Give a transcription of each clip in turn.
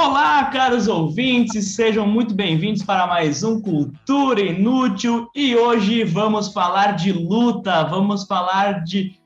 Olá, caros ouvintes, sejam muito bem-vindos para mais um Cultura Inútil e hoje vamos falar de luta, vamos falar de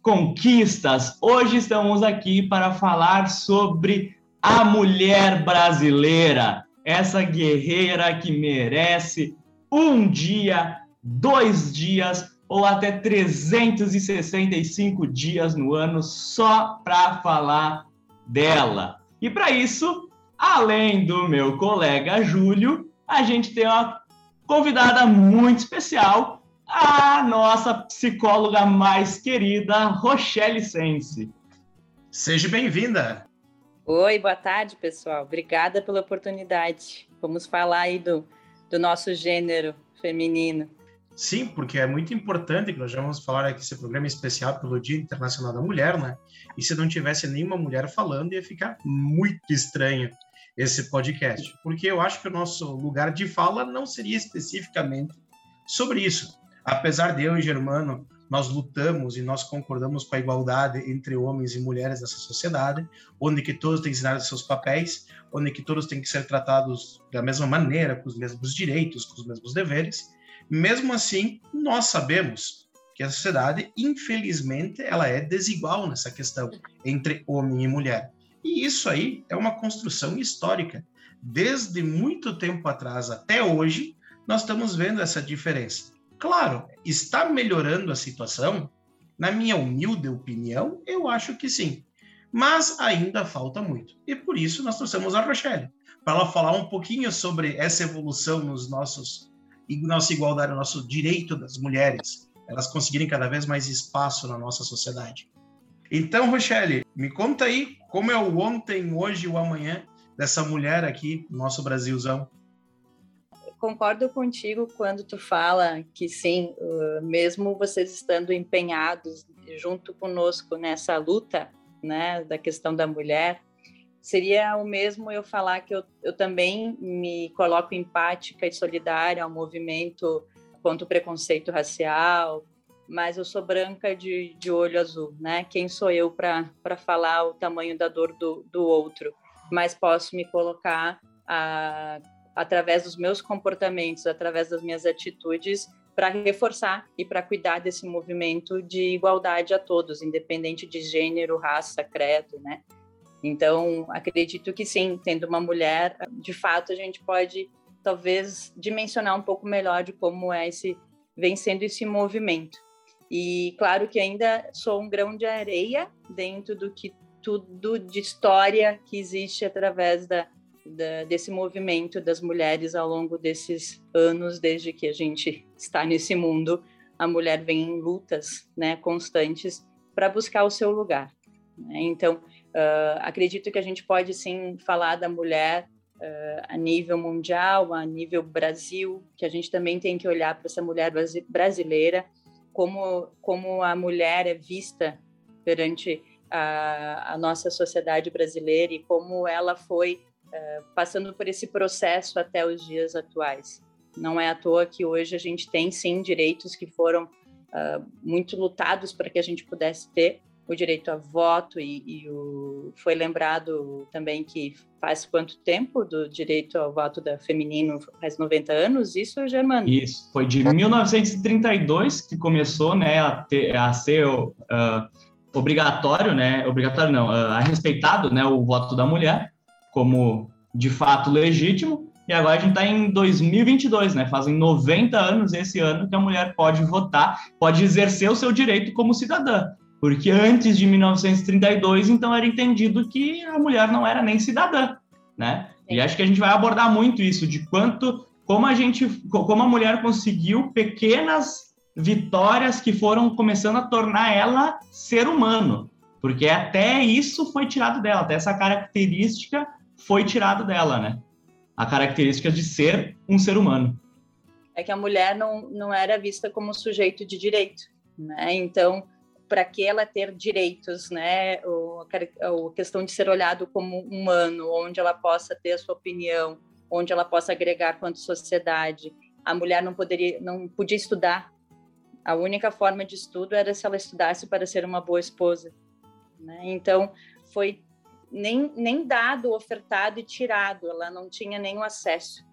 conquistas. Hoje estamos aqui para falar sobre a mulher brasileira, essa guerreira que merece um dia, dois dias ou até 365 dias no ano só para falar dela. E para isso, além do meu colega Júlio, a gente tem uma convidada muito especial, a nossa psicóloga mais querida, Rochelle Sense. Seja bem-vinda. Oi, boa tarde, pessoal. Obrigada pela oportunidade. Vamos falar aí do, do nosso gênero feminino. Sim, porque é muito importante que nós já vamos falar aqui esse programa especial pelo Dia Internacional da Mulher, né? E se não tivesse nenhuma mulher falando, ia ficar muito estranho esse podcast, porque eu acho que o nosso lugar de fala não seria especificamente sobre isso. Apesar de eu e Germano nós lutamos e nós concordamos com a igualdade entre homens e mulheres nessa sociedade, onde que todos têm que ensinar seus papéis, onde que todos têm que ser tratados da mesma maneira, com os mesmos direitos, com os mesmos deveres. Mesmo assim, nós sabemos que a sociedade, infelizmente, ela é desigual nessa questão entre homem e mulher. E isso aí é uma construção histórica. Desde muito tempo atrás até hoje, nós estamos vendo essa diferença. Claro, está melhorando a situação? Na minha humilde opinião, eu acho que sim. Mas ainda falta muito. E por isso nós trouxemos a Rochelle, para ela falar um pouquinho sobre essa evolução nos nossos nossa igualdade, o nosso direito das mulheres, elas conseguirem cada vez mais espaço na nossa sociedade. Então, Rochelle, me conta aí como é o ontem, hoje e o amanhã dessa mulher aqui no nosso Brasilzão. Concordo contigo quando tu fala que sim, mesmo vocês estando empenhados junto conosco nessa luta, né, da questão da mulher, Seria o mesmo eu falar que eu, eu também me coloco empática e solidária ao movimento contra o preconceito racial, mas eu sou branca de, de olho azul, né? Quem sou eu para falar o tamanho da dor do, do outro? Mas posso me colocar a, através dos meus comportamentos, através das minhas atitudes, para reforçar e para cuidar desse movimento de igualdade a todos, independente de gênero, raça, credo, né? Então, acredito que sim, tendo uma mulher, de fato, a gente pode talvez dimensionar um pouco melhor de como é esse vem sendo esse movimento. E claro que ainda sou um grão de areia dentro do que tudo de história que existe através da, da, desse movimento das mulheres ao longo desses anos, desde que a gente está nesse mundo, a mulher vem em lutas né, constantes para buscar o seu lugar. Né? Então, Uh, acredito que a gente pode sim falar da mulher uh, a nível mundial, a nível Brasil, que a gente também tem que olhar para essa mulher brasileira, como, como a mulher é vista perante a, a nossa sociedade brasileira e como ela foi uh, passando por esse processo até os dias atuais. Não é à toa que hoje a gente tem sim direitos que foram muito lutados para que a gente pudesse ter, o direito a voto e, e o, foi lembrado também que faz quanto tempo do direito ao voto da feminino? Faz 90 anos, isso, Germano? Isso, foi de 1932 que começou né, a, ter, a ser uh, obrigatório, né, obrigatório não, uh, respeitado né, o voto da mulher como de fato legítimo, e agora a gente está em 2022, né? Fazem 90 anos esse ano que a mulher pode votar, pode exercer o seu direito como cidadã. Porque antes de 1932, então, era entendido que a mulher não era nem cidadã, né? E acho que a gente vai abordar muito isso, de quanto, como a gente, como a mulher conseguiu pequenas vitórias que foram começando a tornar ela ser humano. Porque até isso foi tirado dela, até essa característica foi tirado dela, né? A característica de ser um ser humano. É que a mulher não, não era vista como sujeito de direito, né? Então, para que ela ter direitos, né? O, a questão de ser olhado como humano, onde ela possa ter a sua opinião, onde ela possa agregar quanto sociedade. A mulher não poderia, não podia estudar. A única forma de estudo era se ela estudasse para ser uma boa esposa. Né? Então foi nem, nem dado, ofertado e tirado, ela não tinha nenhum acesso,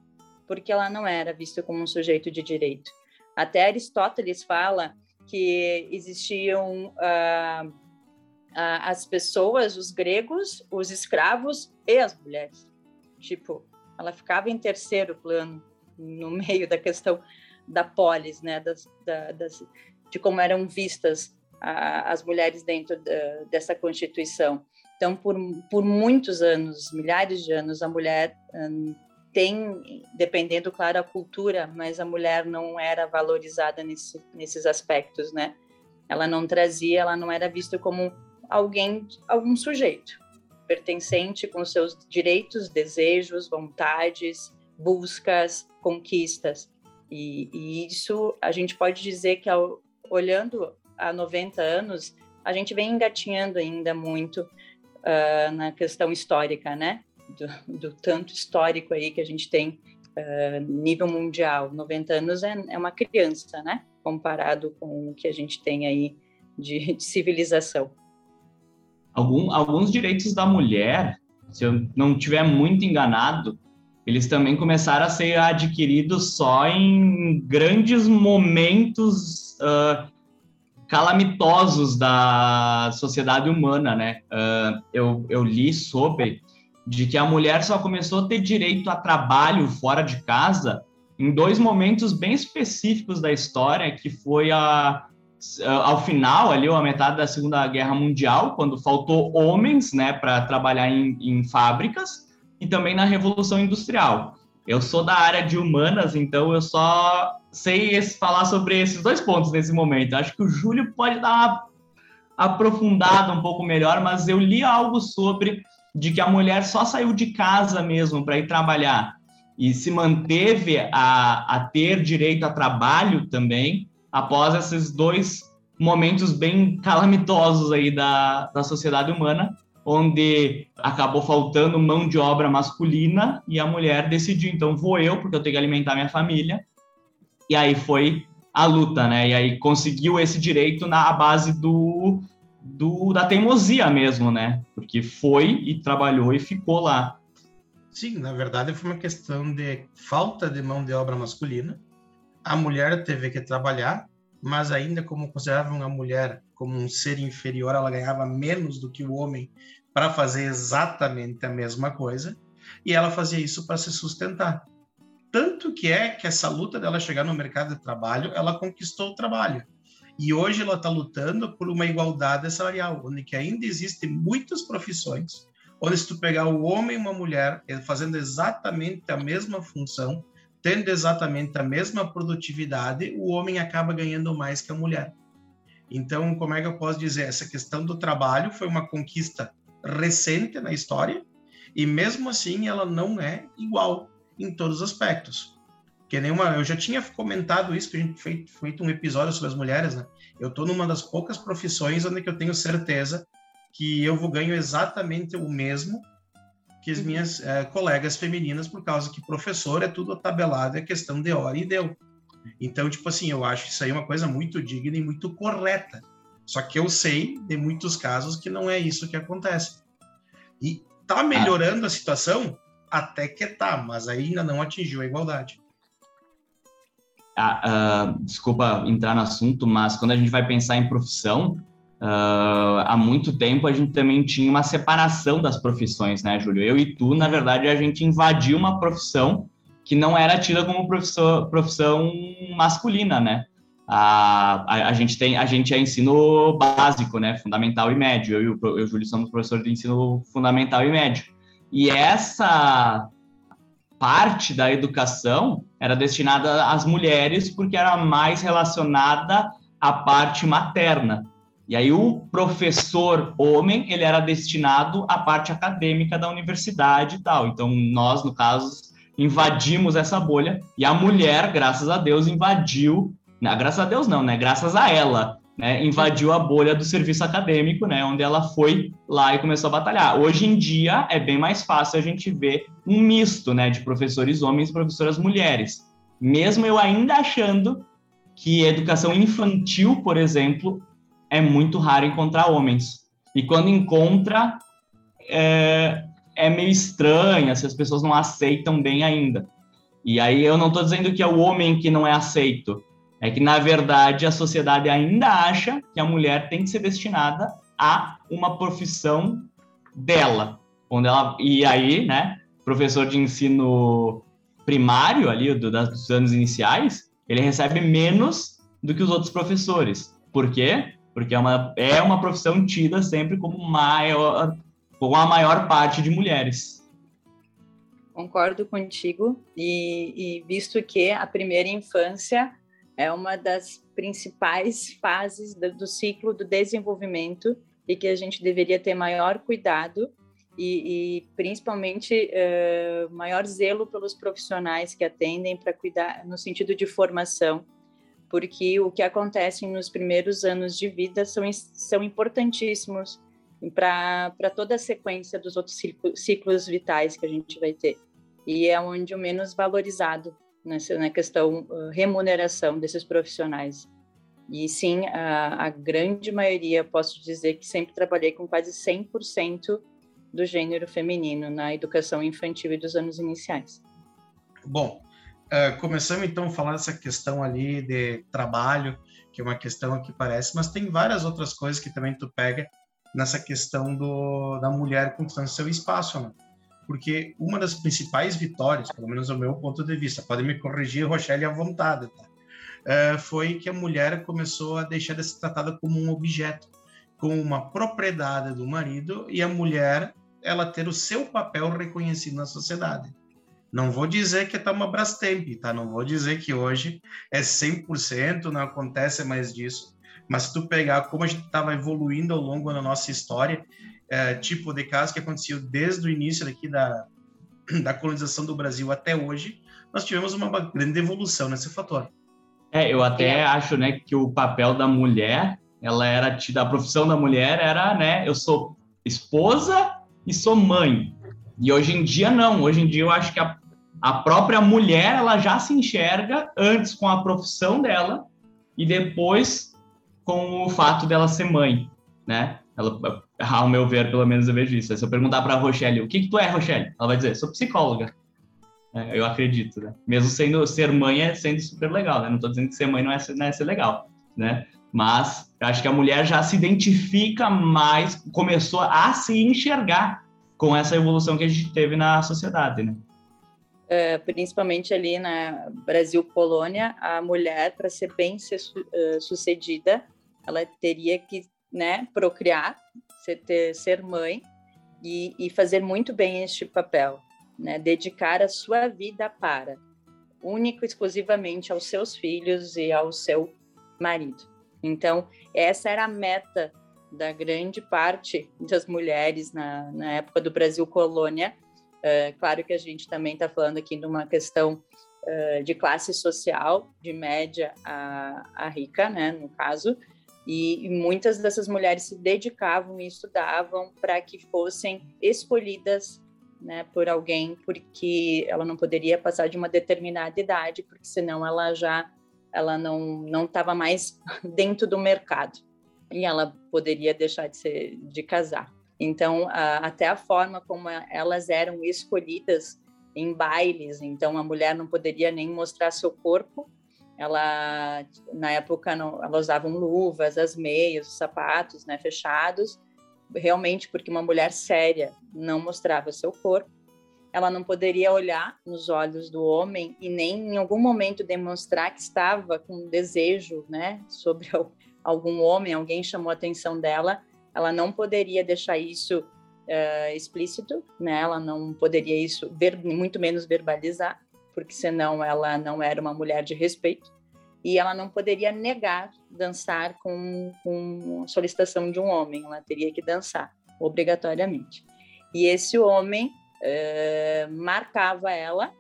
porque ela não era vista como um sujeito de direito. Até Aristóteles fala que existiam uh, uh, as pessoas, os gregos, os escravos e as mulheres. Tipo, ela ficava em terceiro plano, no meio da questão da polis, né, das, da, das, de como eram vistas a, as mulheres dentro dessa Constituição. Então, por, por muitos anos, milhares de anos, a mulher hum, tem, dependendo, claro, a cultura, mas a mulher não era valorizada nesse, nesses aspectos, né? Ela não trazia, ela não era vista como alguém, algum sujeito pertencente com seus direitos, desejos, vontades, buscas, conquistas. E, e isso a gente pode dizer que, ao, olhando há 90 anos, a gente vem engatinhando ainda muito uh, na questão histórica, né? Do, do, tanto histórico aí que a gente tem uh, nível mundial. 90 anos é, é, uma criança, né? Comparado com o que a gente tem aí de, de civilização. Algum, alguns direitos da mulher, se eu não tiver muito enganado, eles também começaram a ser adquiridos só em grandes momentos uh, calamitosos da sociedade humana, né? Uh, eu, eu li sobre de que a mulher só começou a ter direito a trabalho fora de casa em dois momentos bem específicos da história, que foi a, ao final, ali, a metade da Segunda Guerra Mundial, quando faltou homens, né, para trabalhar em, em fábricas, e também na Revolução Industrial. Eu sou da área de humanas, então eu só sei esse, falar sobre esses dois pontos nesse momento. Acho que o Júlio pode dar uma aprofundada um pouco melhor, mas eu li algo sobre de que a mulher só saiu de casa mesmo para ir trabalhar e se manteve a, a ter direito a trabalho também após esses dois momentos bem calamitosos aí da, da sociedade humana, onde acabou faltando mão de obra masculina e a mulher decidiu, então vou eu, porque eu tenho que alimentar minha família. E aí foi a luta, né? E aí conseguiu esse direito na base do, do da teimosia mesmo, né? Porque foi e trabalhou e ficou lá. Sim, na verdade foi uma questão de falta de mão de obra masculina. A mulher teve que trabalhar, mas ainda como consideravam a mulher como um ser inferior, ela ganhava menos do que o homem para fazer exatamente a mesma coisa, e ela fazia isso para se sustentar. Tanto que é que essa luta dela chegar no mercado de trabalho, ela conquistou o trabalho. E hoje ela está lutando por uma igualdade salarial, onde que ainda existem muitas profissões, onde se tu pegar o homem e uma mulher fazendo exatamente a mesma função, tendo exatamente a mesma produtividade, o homem acaba ganhando mais que a mulher. Então, como é que eu posso dizer? Essa questão do trabalho foi uma conquista recente na história e mesmo assim ela não é igual em todos os aspectos. Que nenhuma, eu já tinha comentado isso que a gente fez feito um episódio sobre as mulheres, né? Eu estou numa das poucas profissões onde eu tenho certeza que eu vou ganho exatamente o mesmo que as uhum. minhas é, colegas femininas, por causa que professor é tudo tabelado, é questão de hora e deu. Então, tipo assim, eu acho isso aí uma coisa muito digna e muito correta. Só que eu sei de muitos casos que não é isso que acontece. E tá melhorando a situação? Até que tá, mas ainda não atingiu a igualdade. Ah, uh, desculpa entrar no assunto, mas quando a gente vai pensar em profissão, uh, há muito tempo a gente também tinha uma separação das profissões, né, Júlio? Eu e tu, na verdade, a gente invadiu uma profissão que não era tida como profissão, masculina, né? A, a, a, gente tem a gente é ensino básico, né, fundamental e médio. Eu e o, eu, Júlio somos professores de ensino fundamental e médio. E essa parte da educação era destinada às mulheres porque era mais relacionada à parte materna. E aí o professor homem, ele era destinado à parte acadêmica da universidade e tal. Então nós, no caso, invadimos essa bolha e a mulher, graças a Deus, invadiu, não, graças a Deus não, né? Graças a ela, né? Invadiu a bolha do serviço acadêmico, né? Onde ela foi lá e começou a batalhar. Hoje em dia é bem mais fácil a gente ver um misto, né? De professores homens e professoras mulheres. Mesmo eu ainda achando que educação infantil, por exemplo, é muito raro encontrar homens. E quando encontra, é, é meio estranha, se as pessoas não aceitam bem ainda. E aí eu não estou dizendo que é o homem que não é aceito, é que na verdade a sociedade ainda acha que a mulher tem que ser destinada a uma profissão dela, onde ela e aí, né, professor de ensino primário ali do, dos anos iniciais, ele recebe menos do que os outros professores. Por quê? Porque é uma, é uma profissão tida sempre como maior, com a maior parte de mulheres. Concordo contigo, e, e visto que a primeira infância é uma das principais fases do, ciclo do desenvolvimento e que a gente deveria ter maior cuidado e, e principalmente uh, maior zelo pelos profissionais que atendem para cuidar no sentido de formação, porque o que acontece nos primeiros anos de vida são, são importantíssimos para toda a sequência dos outros ciclos vitais que a gente vai ter. E é onde o menos valorizado nessa na questão remuneração desses profissionais. E sim, a, a, grande maioria, posso dizer que sempre trabalhei com quase 100% do gênero feminino na educação infantil e dos anos iniciais. Bom, uh, começamos então a falar dessa questão ali de trabalho, que é uma questão que parece, mas tem várias outras coisas que também tu pega nessa questão do, da mulher conquistando seu espaço, né? Porque uma das principais vitórias, pelo menos do meu ponto de vista, pode me corrigir, Rochelle, à vontade, tá? uh, foi que a mulher começou a deixar de ser tratada como um objeto, como uma propriedade do marido e a mulher ela ter o seu papel reconhecido na sociedade. Não vou dizer que está uma Brastemp, tá? Não vou dizer que hoje é 100%, não acontece mais disso. Mas se tu pegar como a gente estava evoluindo ao longo da nossa história, é, tipo de casos que aconteceu desde o início da, da colonização do Brasil até hoje, nós tivemos uma grande evolução nesse fator. É, eu até acho, né, que o papel da mulher, ela era tida, a profissão da mulher era, né, eu sou esposa e sou mãe. E hoje em dia não, hoje em dia eu acho que a, a própria mulher, ela já se enxerga antes com a profissão dela e depois com o fato dela ser mãe, né? Ela, ao meu ver, pelo menos eu vejo isso. Se eu perguntar para a Rochelle, o que que tu é, Rochelle? Ela vai dizer, sou psicóloga. É, eu acredito, né? Mesmo sendo ser mãe é sendo super legal, né? Não estou dizendo que ser mãe não é, não é ser legal, né? Mas acho que a mulher já se identifica mais, começou a se enxergar com essa evolução que a gente teve na sociedade, né? É, principalmente ali na Brasil colônia, a mulher para ser bem uh, sucedida, ela teria que, né, procriar, ser, ter, ser mãe e, e fazer muito bem este papel né, dedicar a sua vida para, único e exclusivamente aos seus filhos e ao seu marido. Então, essa era a meta da grande parte das mulheres na, na época do Brasil colônia. É, claro que a gente também está falando aqui de uma questão uh, de classe social, de média a, a rica, né, no caso, e, muitas dessas mulheres se dedicavam e estudavam para que fossem escolhidas né, por alguém porque ela não poderia passar de uma determinada idade, porque senão ela já ela não não estava mais dentro do mercado e ela poderia deixar de ser de casar. Então, a, até a forma como elas eram escolhidas em bailes, então a mulher não poderia nem mostrar seu corpo. Ela na época não, ela usavam luvas, as meias, os sapatos, né, fechados realmente porque uma mulher séria não mostrava seu corpo, ela não poderia olhar nos olhos do homem e nem em algum momento demonstrar que estava com desejo, né, sobre algum homem, alguém chamou a atenção dela, ela não poderia deixar isso uh, explícito, né? Ela não poderia isso ver, muito menos verbalizar, porque senão ela não era uma mulher de respeito e ela não poderia negar dançar com, com solicitação de um homem, ela teria que dançar obrigatoriamente. E esse homem uh, marcava ela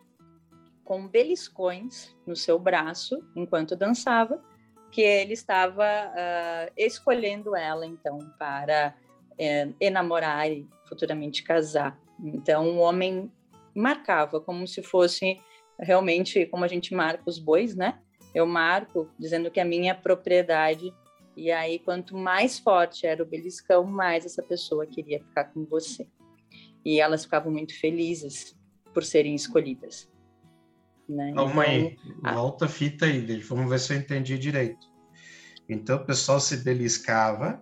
com beliscões no seu braço enquanto dançava, que ele estava uh, escolhendo ela então para uh, enamorar e futuramente casar. Então o homem marcava como se fosse realmente como a gente marca os bois, né? eu marco dizendo que é minha propriedade. E aí, quanto mais forte era o beliscão, mais essa pessoa queria ficar com você. e elas ficavam muito felizes por serem escolhidas. Né? Calma então, aí, a... volta a fita aí, vamos ver se eu entendi direito. Então o pessoal se beliscava,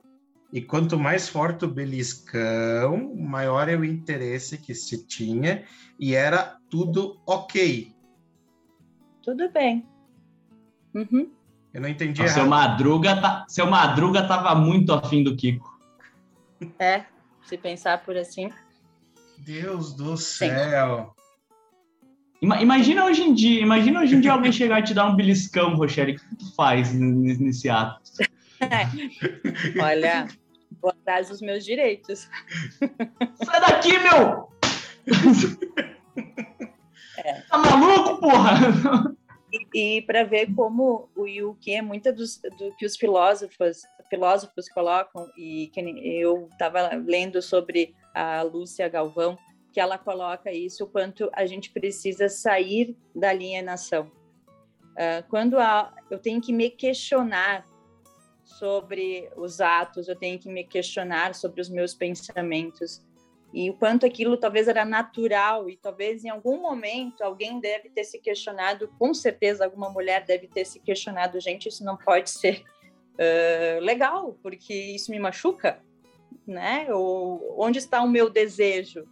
e quanto mais forte o beliscão, maior é o interesse que se tinha, e era tudo ok. Tudo bem. Uhum. Eu não entendi. Seu Madruga, tá, seu Madruga tava muito afim do Kiko. É, se pensar por assim. Deus do céu. Imagina hoje em dia, imagina hoje em dia alguém chegar e te dar um beliscão, Rochelle. O que tu faz nesse ato? Olha, vou atrás dos meus direitos. Sai daqui, meu! É. Tá maluco, porra? E, e para ver como o Yuki é muito dos, do que os filósofos filósofos colocam e que eu estava lendo sobre a Lúcia Galvão que ela coloca isso o quanto a gente precisa sair da alienação uh, quando a, eu tenho que me questionar sobre os atos eu tenho que me questionar sobre os meus pensamentos e o quanto aquilo talvez era natural e talvez em algum momento alguém deve ter se questionado, com certeza alguma mulher deve ter se questionado, gente, isso não pode ser uh, legal, porque isso me machuca, né? Ou onde está o meu desejo?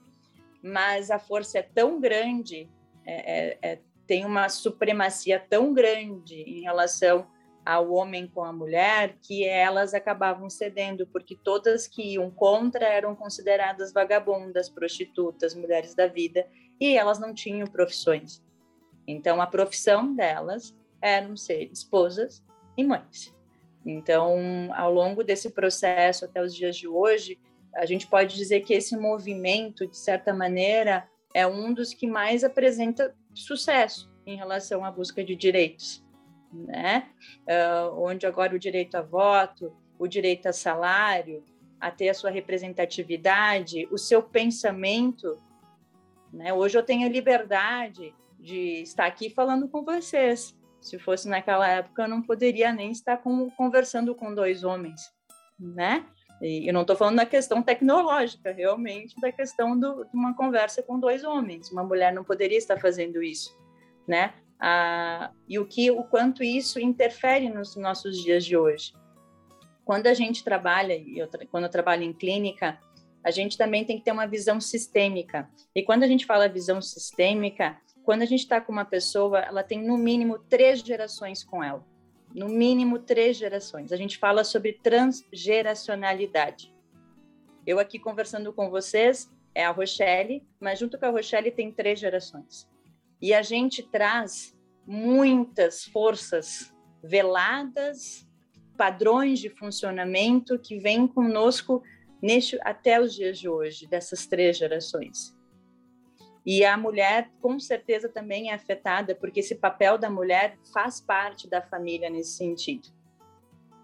Mas a força é tão grande, é, é, é, tem uma supremacia tão grande em relação ao homem com a mulher que elas acabavam cedendo, porque todas que iam contra eram consideradas vagabundas, prostitutas, mulheres da vida, e elas não tinham profissões. Então, a profissão delas eram ser esposas e mães. Então, ao longo desse processo até os dias de hoje, a gente pode dizer que esse movimento, de certa maneira, é um dos que mais apresenta sucesso em relação à busca de direitos né? Uh, onde agora o direito a voto, o direito a salário, a ter a sua representatividade, o seu pensamento. Né? Hoje eu tenho a liberdade de estar aqui falando com vocês. Se fosse naquela época, eu não poderia nem estar com, conversando com dois homens, né? E eu não estou falando da questão tecnológica, realmente da questão do, de uma conversa com dois homens. Uma mulher não poderia estar fazendo isso, né? Ah, e o que, o quanto isso interfere nos nossos dias de hoje. Quando a gente trabalha, eu, quando eu trabalho em clínica, a gente também tem que ter uma visão sistêmica. E quando a gente fala visão sistêmica, quando a gente está com uma pessoa, ela tem no mínimo três gerações com ela. No mínimo três gerações. A gente fala sobre transgeracionalidade. Eu aqui conversando com vocês é a Rochelle, mas junto com a Rochelle tem três gerações. E a gente traz muitas forças veladas, padrões de funcionamento que vêm conosco neste, até os dias de hoje, dessas três gerações. E a mulher, com certeza, também é afetada, porque esse papel da mulher faz parte da família nesse sentido.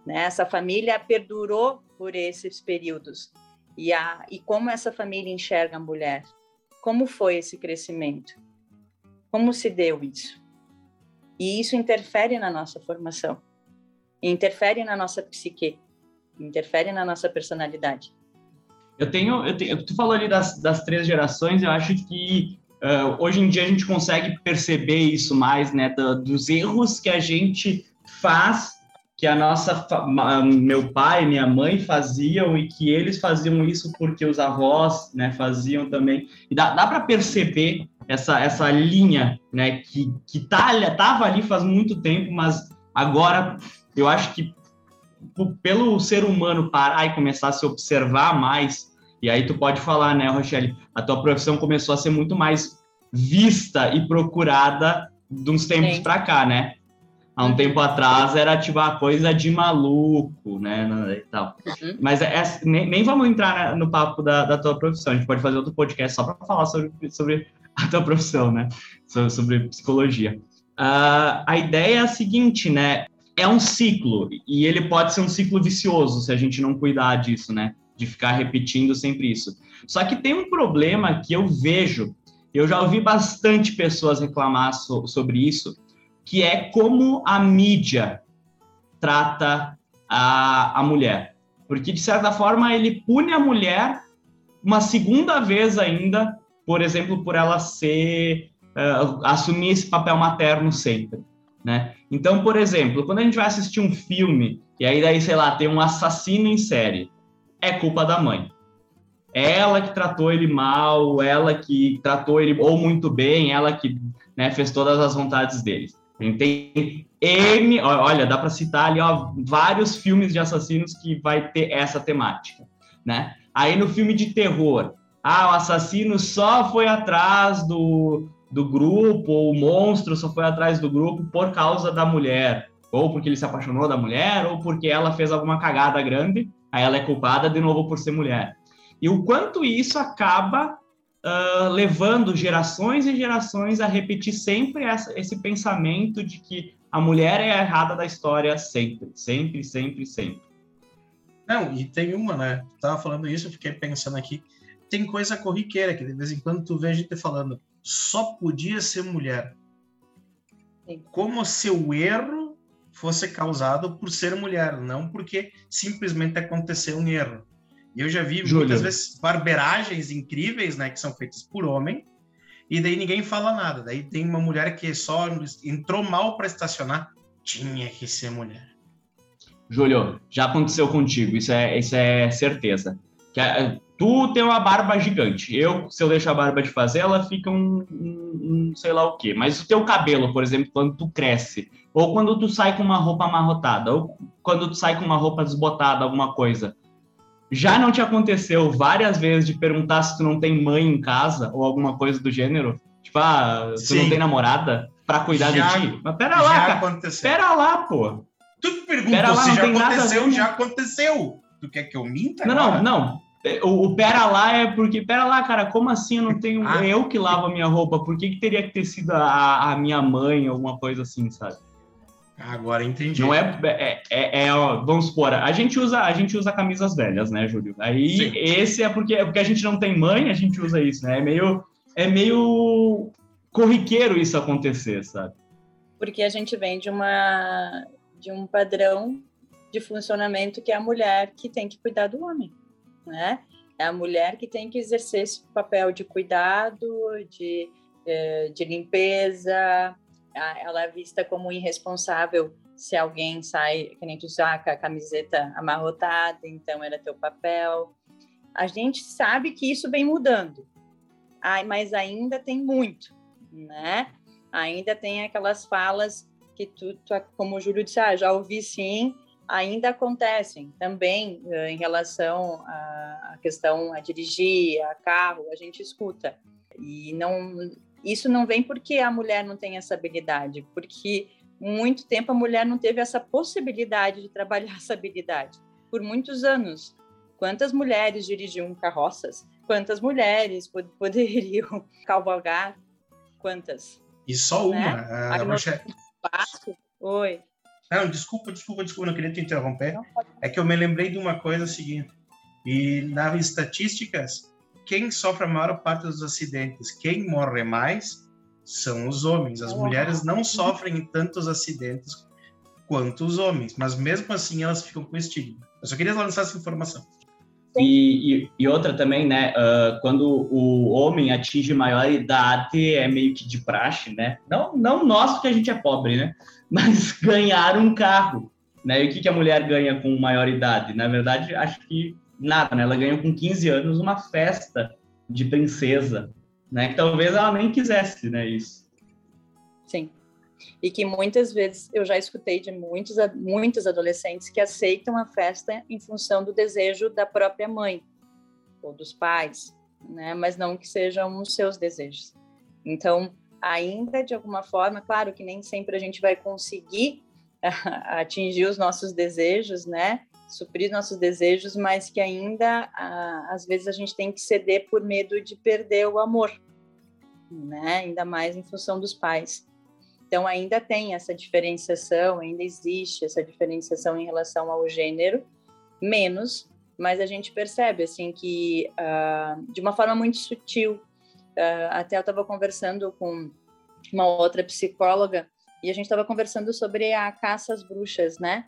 Né? Essa família perdurou por esses períodos. E, a, e como essa família enxerga a mulher? Como foi esse crescimento? Como se deu isso? E isso interfere na nossa formação, interfere na nossa psique, interfere na nossa personalidade. Eu tenho, eu tenho tu falou ali das, das três gerações, eu acho que uh, hoje em dia a gente consegue perceber isso mais, né, do, dos erros que a gente faz, que a nossa, meu pai, minha mãe faziam e que eles faziam isso porque os avós, né, faziam também. E dá, dá para perceber essa, essa linha, né, que, que tá, tava ali faz muito tempo, mas agora eu acho que pelo ser humano parar e começar a se observar mais, e aí tu pode falar, né, Rochelle, a tua profissão começou a ser muito mais vista e procurada de uns tempos para cá, né? Há um tempo atrás era tipo uma coisa de maluco, né? E tal. Uhum. Mas é, é, nem, nem, vamos entrar no papo da, da, tua profissão, a gente pode fazer outro podcast só para falar sobre, sobre a tua profissão, né? Sobre, sobre psicologia. Uh, a ideia é a seguinte, né? É um ciclo e ele pode ser um ciclo vicioso se a gente não cuidar disso, né? De ficar repetindo sempre isso. Só que tem um problema que eu vejo, eu já ouvi bastante pessoas reclamar so, sobre isso, que é como a mídia trata a, a mulher. Porque, de certa forma, ele pune a mulher uma segunda vez ainda, por exemplo, por ela ser uh, assumir esse papel materno sempre, né? Então, por exemplo, quando a gente vai assistir um filme e aí daí sei lá tem um assassino em série, é culpa da mãe. Ela que tratou ele mal, ela que tratou ele ou muito bem, ela que né, fez todas as vontades dele. Tem M, olha, dá para citar ali ó, vários filmes de assassinos que vai ter essa temática, né? Aí no filme de terror, ah, o assassino só foi atrás do, do grupo, ou o monstro só foi atrás do grupo por causa da mulher, ou porque ele se apaixonou da mulher, ou porque ela fez alguma cagada grande, aí ela é culpada de novo por ser mulher. E o quanto isso acaba uh, levando gerações e gerações a repetir sempre essa, esse pensamento de que a mulher é a errada da história sempre, sempre, sempre, sempre. Não, e tem uma, né? Tu tava falando isso, eu fiquei pensando aqui. Tem coisa corriqueira que de vez em quando tu vê a gente falando, só podia ser mulher. Sim. Como se o erro fosse causado por ser mulher, não porque simplesmente aconteceu um erro. E eu já vi Júlia. muitas vezes barberagens incríveis, né, que são feitas por homem, e daí ninguém fala nada. Daí tem uma mulher que só entrou mal para estacionar, tinha que ser mulher. Júlio, já aconteceu contigo, isso é, isso é certeza. Que é, tu tem uma barba gigante. Eu, se eu deixo a barba de fazer, ela fica um, um, um, sei lá o quê. Mas o teu cabelo, por exemplo, quando tu cresce, ou quando tu sai com uma roupa amarrotada, ou quando tu sai com uma roupa desbotada, alguma coisa, já não te aconteceu várias vezes de perguntar se tu não tem mãe em casa ou alguma coisa do gênero? Tipo, ah, tu Sim. não tem namorada pra cuidar já, de ti? Mas pera lá, cara. Aconteceu. Pera lá, pô. Tu perguntou pera lá, se já aconteceu, já aconteceu. Tu quer que eu minta Não, agora? não, não. O, o, pera lá é porque, pera lá, cara, como assim eu não tenho. ah. Eu que lavo a minha roupa, por que, que teria que ter sido a, a minha mãe, alguma coisa assim, sabe? Agora entendi. Não é, é, é, é vamos supor, a gente usa a gente usa camisas velhas, né, Júlio? Aí Sim. esse é porque é porque a gente não tem mãe, a gente usa isso, né? É meio é meio corriqueiro isso acontecer, sabe? Porque a gente vem de uma de um padrão de funcionamento que é a mulher que tem que cuidar do homem, né? É a mulher que tem que exercer esse papel de cuidado, de, eh, de limpeza, ela é vista como irresponsável se alguém sai, que nem tu saca, a camiseta amarrotada, então era teu papel. A gente sabe que isso vem mudando, mas ainda tem muito, né? Ainda tem aquelas falas que tu, tu como o Júlio disse, ah, já ouvi sim, ainda acontecem também eh, em relação à questão a dirigir, a carro, a gente escuta. E não isso não vem porque a mulher não tem essa habilidade, porque muito tempo a mulher não teve essa possibilidade de trabalhar essa habilidade. Por muitos anos. Quantas mulheres dirigiam carroças? Quantas mulheres pod poderiam cavalgar? Quantas? E só uma. Né? A Rochelle... Oi. Não, desculpa, desculpa, desculpa, não queria te interromper. Não, é que eu me lembrei de uma coisa seguinte. E nas estatísticas, quem sofre a maior parte dos acidentes, quem morre mais, são os homens. As mulheres não sofrem tantos acidentes quanto os homens, mas mesmo assim elas ficam com estigma. Eu só queria lançar essa informação. E, e, e, outra também, né? Uh, quando o homem atinge maior idade, é meio que de praxe, né? Não, não nós, porque a gente é pobre, né? Mas ganhar um carro, né? E o que, que a mulher ganha com maior idade? Na verdade, acho que nada, né? Ela ganhou com 15 anos uma festa de princesa, né? Que talvez ela nem quisesse, né? Isso. Sim. E que muitas vezes eu já escutei de muitos, muitos adolescentes que aceitam a festa em função do desejo da própria mãe ou dos pais, né? Mas não que sejam os seus desejos. Então, ainda de alguma forma, claro que nem sempre a gente vai conseguir atingir os nossos desejos, né? Suprir nossos desejos, mas que ainda às vezes a gente tem que ceder por medo de perder o amor, né? Ainda mais em função dos pais. Então ainda tem essa diferenciação, ainda existe essa diferenciação em relação ao gênero, menos, mas a gente percebe assim que uh, de uma forma muito sutil. Uh, até eu estava conversando com uma outra psicóloga e a gente estava conversando sobre a caça às bruxas, né?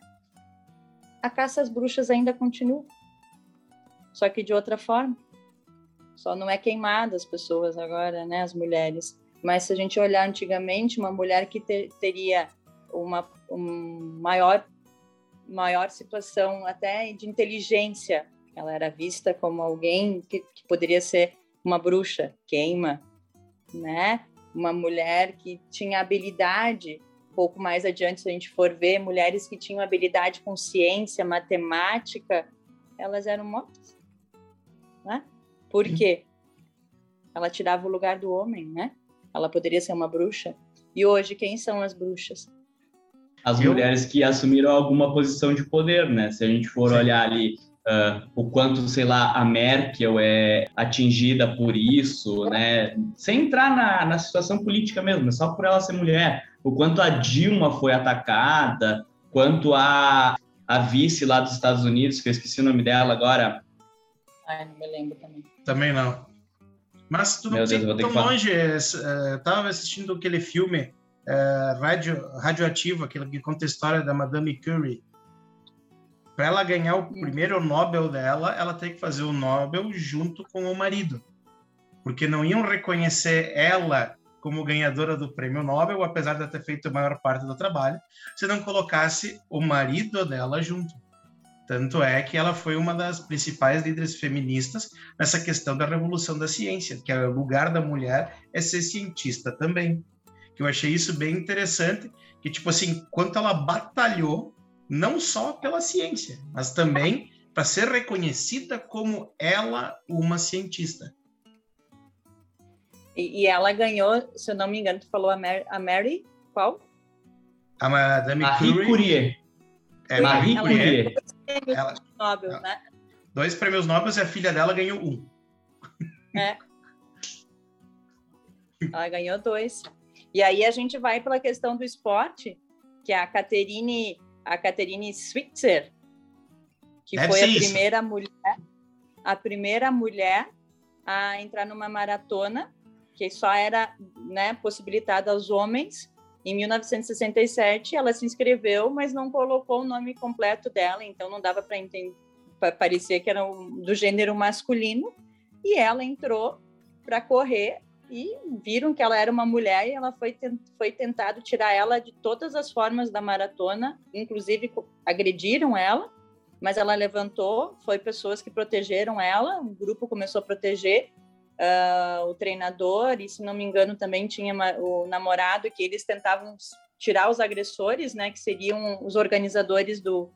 A caça às bruxas ainda continua, só que de outra forma. só não é queimada as pessoas agora, né, as mulheres. Mas se a gente olhar antigamente, uma mulher que ter, teria uma um maior maior situação até de inteligência, ela era vista como alguém que, que poderia ser uma bruxa, queima, né? Uma mulher que tinha habilidade pouco mais adiante, se a gente for ver, mulheres que tinham habilidade com ciência, matemática, elas eram mortas. Né? Por quê? Ela tirava o lugar do homem, né? Ela poderia ser uma bruxa. E hoje, quem são as bruxas? As Eu... mulheres que assumiram alguma posição de poder, né? Se a gente for Sim. olhar ali uh, o quanto, sei lá, a Merkel é atingida por isso, né? Sem entrar na, na situação política mesmo, só por ela ser mulher. O quanto a Dilma foi atacada, quanto a, a vice lá dos Estados Unidos, que eu esqueci o nome dela agora. Ai, não me lembro também. Também não. Mas tu não fica tão longe. Eu tava assistindo aquele filme uh, radio, radioativo, aquele que conta a história da Madame Curie. Para ela ganhar o primeiro Nobel dela, ela tem que fazer o Nobel junto com o marido. Porque não iam reconhecer ela como ganhadora do prêmio Nobel, apesar de ter feito a maior parte do trabalho, se não colocasse o marido dela junto. Tanto é que ela foi uma das principais líderes feministas nessa questão da revolução da ciência, que é o lugar da mulher é ser cientista também. Que eu achei isso bem interessante, que tipo assim, quanto ela batalhou não só pela ciência, mas também para ser reconhecida como ela uma cientista. E, e, ela ganhou, se eu não me engano, tu falou a Mary, a Mary qual? A Madame Curie. Curie. É, Marie Curie. Ela, Nobel, ela, né? Dois prêmios Nobel e a filha dela ganhou um. É. Ela ganhou dois. E aí a gente vai pela questão do esporte, que a Caterine, a Caterine Switzer, que Deve foi a primeira isso. mulher, a primeira mulher a entrar numa maratona que só era né, possibilitada aos homens. Em 1967, ela se inscreveu, mas não colocou o nome completo dela, então não dava para entender, parecer que era do gênero masculino. E ela entrou para correr e viram que ela era uma mulher e ela foi, foi tentado tirar ela de todas as formas da maratona, inclusive agrediram ela, mas ela levantou, foi pessoas que protegeram ela, o grupo começou a proteger uh, o treinador, e se não me engano também tinha uma, o namorado, que eles tentavam tirar os agressores, né, que seriam os organizadores do,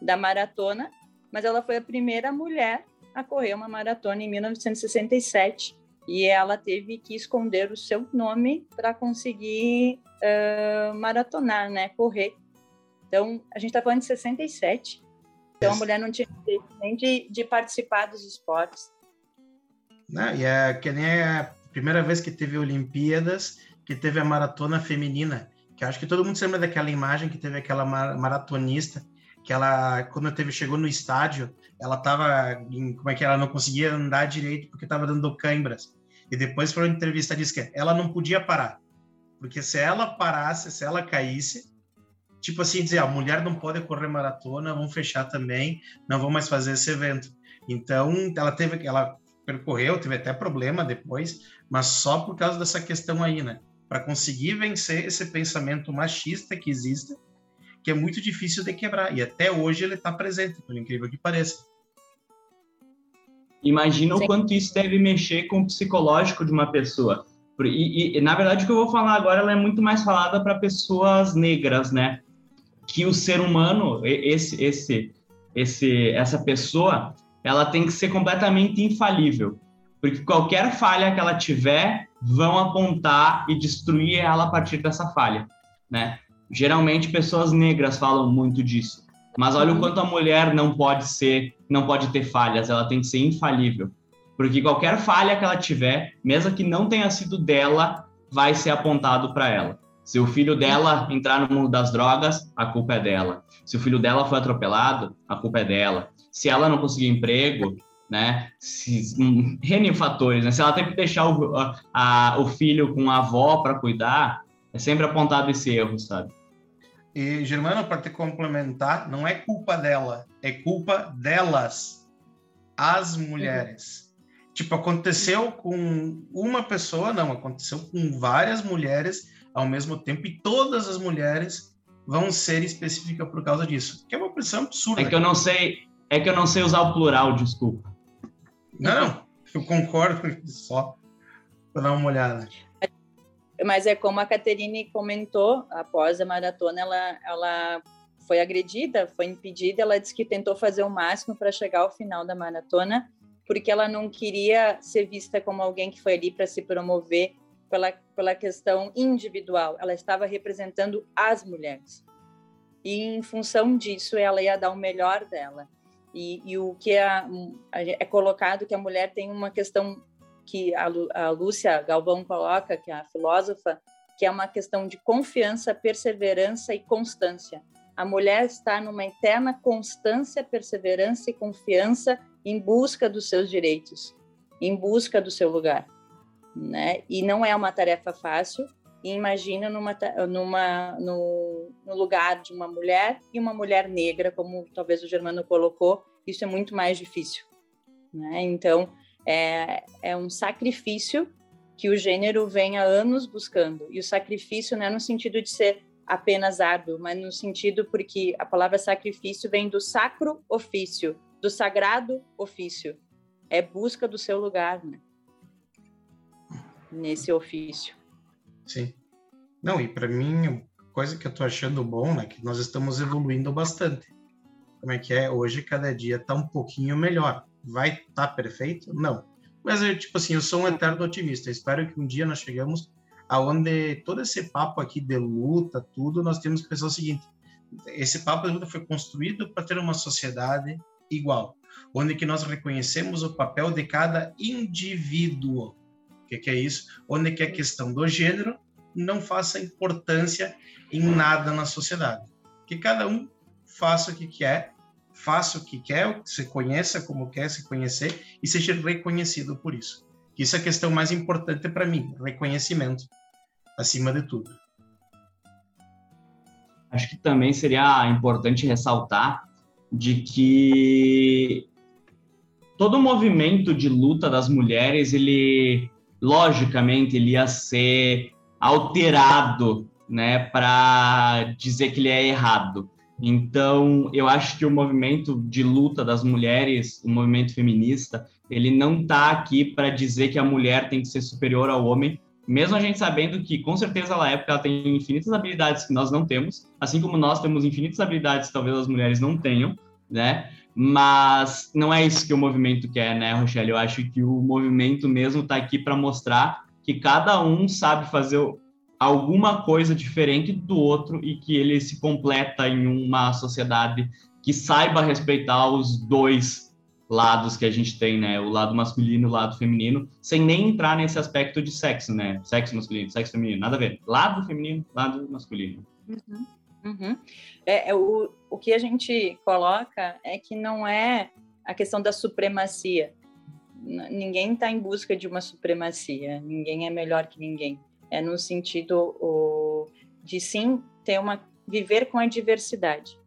da maratona, mas ela foi a primeira mulher a correr uma maratona em 1967 e ela teve que esconder o seu nome para conseguir uh, maratonar, né, correr. Então, a gente está falando de 67, então a mulher não tinha direito nem de, de participar dos esportes. Né? E é que nem a primeira vez que teve Olimpíadas, que teve a maratona feminina, que acho que todo mundo se lembra daquela imagem que teve aquela maratonista, que ela, quando teve, chegou no estádio, ela tava, em, como é que ela não conseguia andar direito porque estava dando cãibras. E depois foi uma entrevista disse que ela não podia parar, porque se ela parasse, se ela caísse, tipo assim, dizer, a mulher não pode correr maratona, vamos fechar também, não vamos mais fazer esse evento. Então, ela teve, ela percorreu, teve até problema depois, mas só por causa dessa questão aí, né? Para conseguir vencer esse pensamento machista que existe, que é muito difícil de quebrar. E até hoje ele está presente, por incrível que pareça. Imagina Sim. o quanto isso deve mexer com o psicológico de uma pessoa. E, e, na verdade, o que eu vou falar agora ela é muito mais falada para pessoas negras, né? Que o ser humano, esse, esse, esse, essa pessoa, ela tem que ser completamente infalível, porque qualquer falha que ela tiver, vão apontar e destruir ela a partir dessa falha, né? Geralmente pessoas negras falam muito disso, mas olha o quanto a mulher não pode ser, não pode ter falhas, ela tem que ser infalível, porque qualquer falha que ela tiver, mesmo que não tenha sido dela, vai ser apontado para ela. Se o filho dela entrar no mundo das drogas, a culpa é dela. Se o filho dela foi atropelado, a culpa é dela se ela não conseguir emprego, né? Se, um, fatores, né? Se ela tem que deixar o, a, a, o filho com a avó para cuidar, é sempre apontado esse erro, sabe? E, Germano, para te complementar, não é culpa dela, é culpa delas, as mulheres. Tipo, aconteceu com uma pessoa, não, aconteceu com várias mulheres ao mesmo tempo e todas as mulheres vão ser específicas por causa disso. Que é uma pressão absurda. É que eu não sei, é que eu não sei usar o plural, desculpa. Não, eu concordo só para dar uma olhada. Mas é como a Caterine comentou, após a maratona, ela, ela foi agredida, foi impedida. Ela disse que tentou fazer o máximo para chegar ao final da maratona, porque ela não queria ser vista como alguém que foi ali para se promover pela, pela questão individual. Ela estava representando as mulheres. E, em função disso, ela ia dar o melhor dela. E, e o que é, é colocado que a mulher tem uma questão que a, a Lúcia Galvão coloca, que é a filósofa, que é uma questão de confiança, perseverança e constância. A mulher está numa eterna constância, perseverança e confiança em busca dos seus direitos, em busca do seu lugar, né? E não é uma tarefa fácil. E imagina numa, numa no, no lugar de uma mulher e uma mulher negra, como talvez o Germano colocou, isso é muito mais difícil, né? Então é, é um sacrifício que o gênero vem há anos buscando. E o sacrifício não é no sentido de ser apenas árduo, mas no sentido porque a palavra sacrifício vem do sacro ofício, do sagrado ofício. É busca do seu lugar, né? Nesse ofício. Sim. Não, e para mim, coisa que eu tô achando bom, né, que nós estamos evoluindo bastante. Como é que é? Hoje, cada dia tá um pouquinho melhor vai estar tá perfeito? Não. Mas eu, tipo assim, eu sou um eterno otimista. Espero que um dia nós chegamos aonde todo esse papo aqui de luta, tudo, nós temos que pensar o seguinte: esse papo de luta foi construído para ter uma sociedade igual, onde que nós reconhecemos o papel de cada indivíduo. Que, que é isso? Onde que a questão do gênero não faça importância em nada na sociedade. Que cada um faça o que quer faça o que quer, se conheça como quer se conhecer e seja reconhecido por isso. Isso é a questão mais importante para mim, reconhecimento, acima de tudo. Acho que também seria importante ressaltar de que todo o movimento de luta das mulheres, ele logicamente ele ia ser alterado, né, para dizer que ele é errado. Então, eu acho que o movimento de luta das mulheres, o movimento feminista, ele não está aqui para dizer que a mulher tem que ser superior ao homem, mesmo a gente sabendo que, com certeza, na época ela tem infinitas habilidades que nós não temos, assim como nós temos infinitas habilidades que talvez as mulheres não tenham, né? Mas não é isso que o movimento quer, né, Rochelle? Eu acho que o movimento mesmo está aqui para mostrar que cada um sabe fazer alguma coisa diferente do outro e que ele se completa em uma sociedade que saiba respeitar os dois lados que a gente tem, né? O lado masculino e o lado feminino, sem nem entrar nesse aspecto de sexo, né? Sexo masculino, sexo feminino, nada a ver. Lado feminino, lado masculino. Uhum, uhum. É, é, o, o que a gente coloca é que não é a questão da supremacia. Ninguém está em busca de uma supremacia, ninguém é melhor que ninguém é no sentido o, de sim ter uma viver com a diversidade.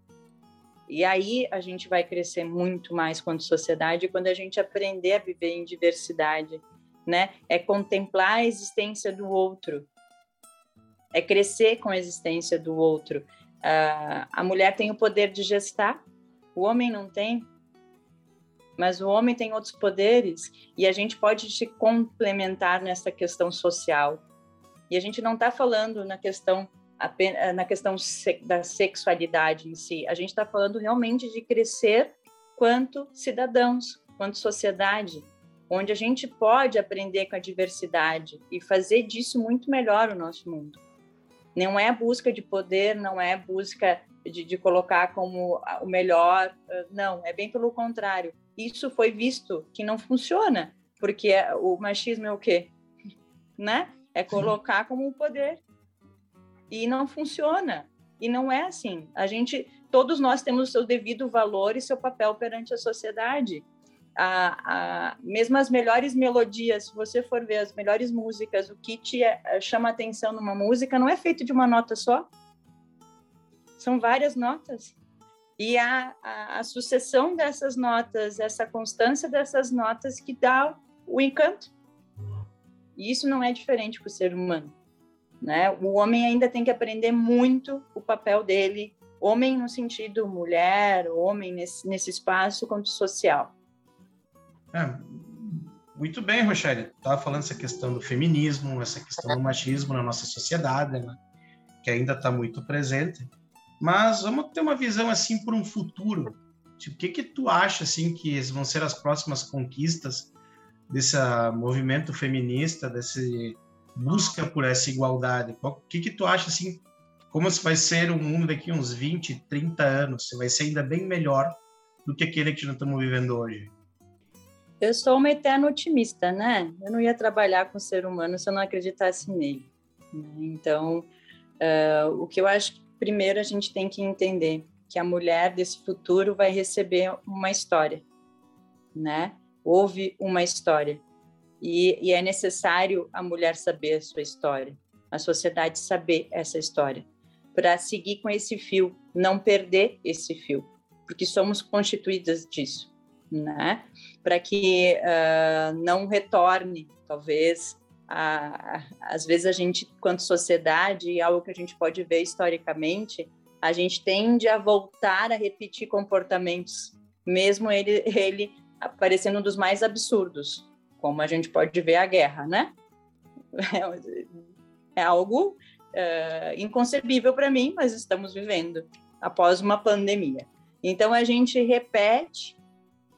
E aí a gente vai crescer muito mais quanto sociedade quando a gente aprender a viver em diversidade, né? É contemplar a existência do outro, é crescer com a existência do outro. Uh, a mulher tem o poder de gestar, o homem não tem, mas o homem tem outros poderes e a gente pode se complementar nessa questão social. E a gente não está falando na questão apenas, na questão da sexualidade em si. A gente está falando realmente de crescer quanto cidadãos, quanto sociedade, onde a gente pode aprender com a diversidade e fazer disso muito melhor o nosso mundo. Não é busca de poder, não é busca de, de colocar como o melhor, não, é bem pelo contrário. Isso foi visto que não funciona, porque o machismo é o quê? Né? É colocar como um poder. E não funciona. E não é assim. A gente, todos nós temos o seu devido valor e seu papel perante a sociedade. A, a, mesmo as melhores melodias, se você for ver as melhores músicas, o que te é, chama atenção numa música não é feito de uma nota só. São várias notas. E a, a, a sucessão dessas notas, essa constância dessas notas que dá o encanto. E isso não é diferente para o ser humano. Né? O homem ainda tem que aprender muito o papel dele, homem no sentido mulher, homem nesse, nesse espaço quanto social. É, muito bem, Rochelle. Estava falando essa questão do feminismo, essa questão do machismo na nossa sociedade, né? que ainda está muito presente. Mas vamos ter uma visão assim para um futuro. Tipo, o que que tu acha assim que vão ser as próximas conquistas desse movimento feminista, desse busca por essa igualdade? O que que tu acha assim como vai ser o mundo daqui uns 20, 30 anos? Se vai ser ainda bem melhor do que aquele que nós estamos vivendo hoje? Eu sou uma eterna otimista, né? Eu não ia trabalhar com o ser humano se eu não acreditasse nele. Né? Então, uh, o que eu acho que primeiro a gente tem que entender que a mulher desse futuro vai receber uma história, né? Houve uma história e, e é necessário a mulher saber a sua história, a sociedade saber essa história para seguir com esse fio, não perder esse fio, porque somos constituídas disso, né? Para que uh, não retorne, talvez, a, a, às vezes a gente, quanto sociedade, algo que a gente pode ver historicamente, a gente tende a voltar a repetir comportamentos, mesmo ele, ele aparecendo dos mais absurdos, como a gente pode ver a guerra, né? É, é algo uh, inconcebível para mim, mas estamos vivendo após uma pandemia. Então a gente repete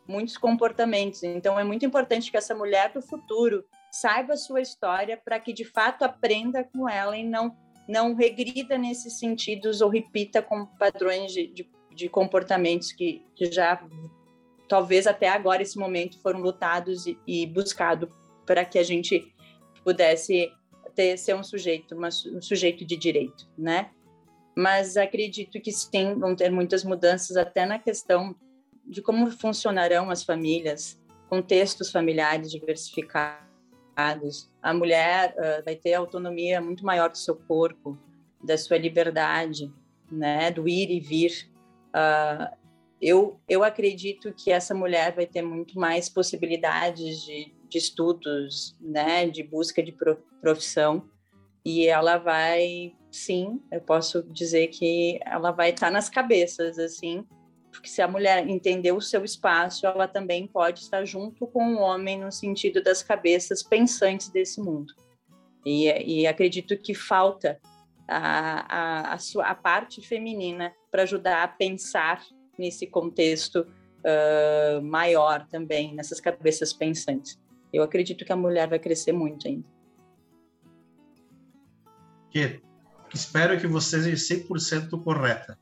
muitos comportamentos. Então é muito importante que essa mulher do futuro saiba a sua história para que de fato aprenda com ela e não não regrida nesses sentidos ou repita com padrões de, de, de comportamentos que, que, já talvez até agora esse momento foram lutados e, e buscado para que a gente pudesse ter ser um sujeito, uma, um sujeito de direito, né? Mas acredito que sim, vão ter muitas mudanças até na questão de como funcionarão as famílias, contextos familiares diversificados. A mulher uh, vai ter autonomia muito maior do seu corpo, da sua liberdade, né, do ir e vir. Uh, eu, eu acredito que essa mulher vai ter muito mais possibilidades de, de estudos, né, de busca de profissão, e ela vai, sim, eu posso dizer que ela vai estar nas cabeças, assim, porque se a mulher entender o seu espaço, ela também pode estar junto com o homem no sentido das cabeças pensantes desse mundo. E, e acredito que falta a, a, a, sua, a parte feminina para ajudar a pensar nesse contexto uh, maior também, nessas cabeças pensantes. Eu acredito que a mulher vai crescer muito ainda. Que espero que você seja 100% correta.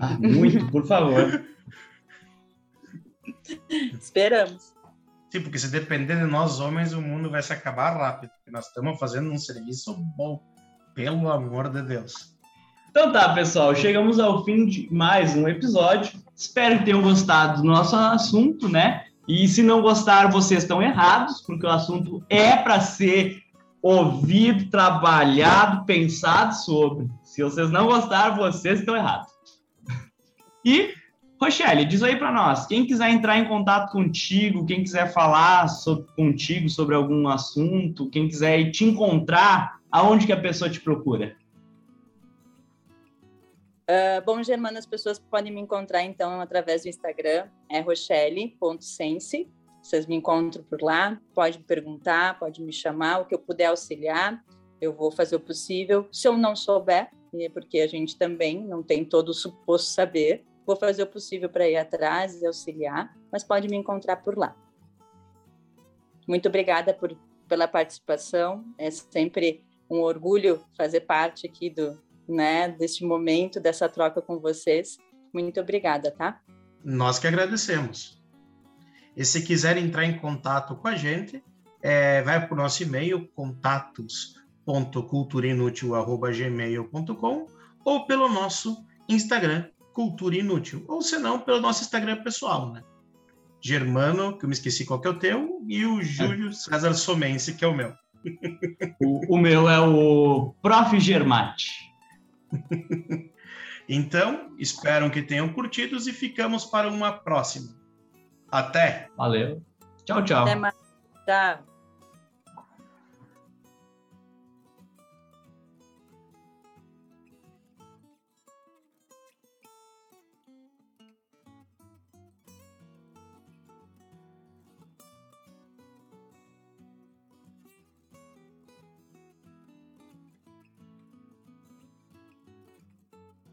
Ah, muito, por favor. Esperamos. Sim, porque se depender de nós homens, o mundo vai se acabar rápido. Nós estamos fazendo um serviço bom, pelo amor de Deus. Então tá, pessoal, chegamos ao fim de mais um episódio. Espero que tenham gostado do nosso assunto, né? E se não gostaram, vocês estão errados, porque o assunto é para ser ouvido, trabalhado, pensado sobre. Se vocês não gostaram, vocês estão errados. E, Rochelle, diz aí para nós, quem quiser entrar em contato contigo, quem quiser falar sobre, contigo sobre algum assunto, quem quiser te encontrar, aonde que a pessoa te procura? Uh, bom, Germana, as pessoas podem me encontrar então através do Instagram, é rochelle.sense. Vocês me encontram por lá, pode me perguntar, pode me chamar, o que eu puder auxiliar, eu vou fazer o possível. Se eu não souber, é porque a gente também não tem todo o suposto saber, vou fazer o possível para ir atrás e auxiliar, mas pode me encontrar por lá. Muito obrigada por, pela participação, é sempre um orgulho fazer parte aqui do, né, deste momento, dessa troca com vocês. Muito obrigada, tá? Nós que agradecemos. E se quiser entrar em contato com a gente, é, vai para o nosso e-mail, contatos.culturainútil.gmail.com ou pelo nosso Instagram, Cultura Inútil, ou se não, pelo nosso Instagram pessoal, né? Germano, que eu me esqueci qual que é o teu, e o Júlio é. César Somense, que é o meu. o, o meu é o Prof. Germate. então, espero que tenham curtido e ficamos para uma próxima. Até! Valeu. Tchau, tchau. Até mais. Tá,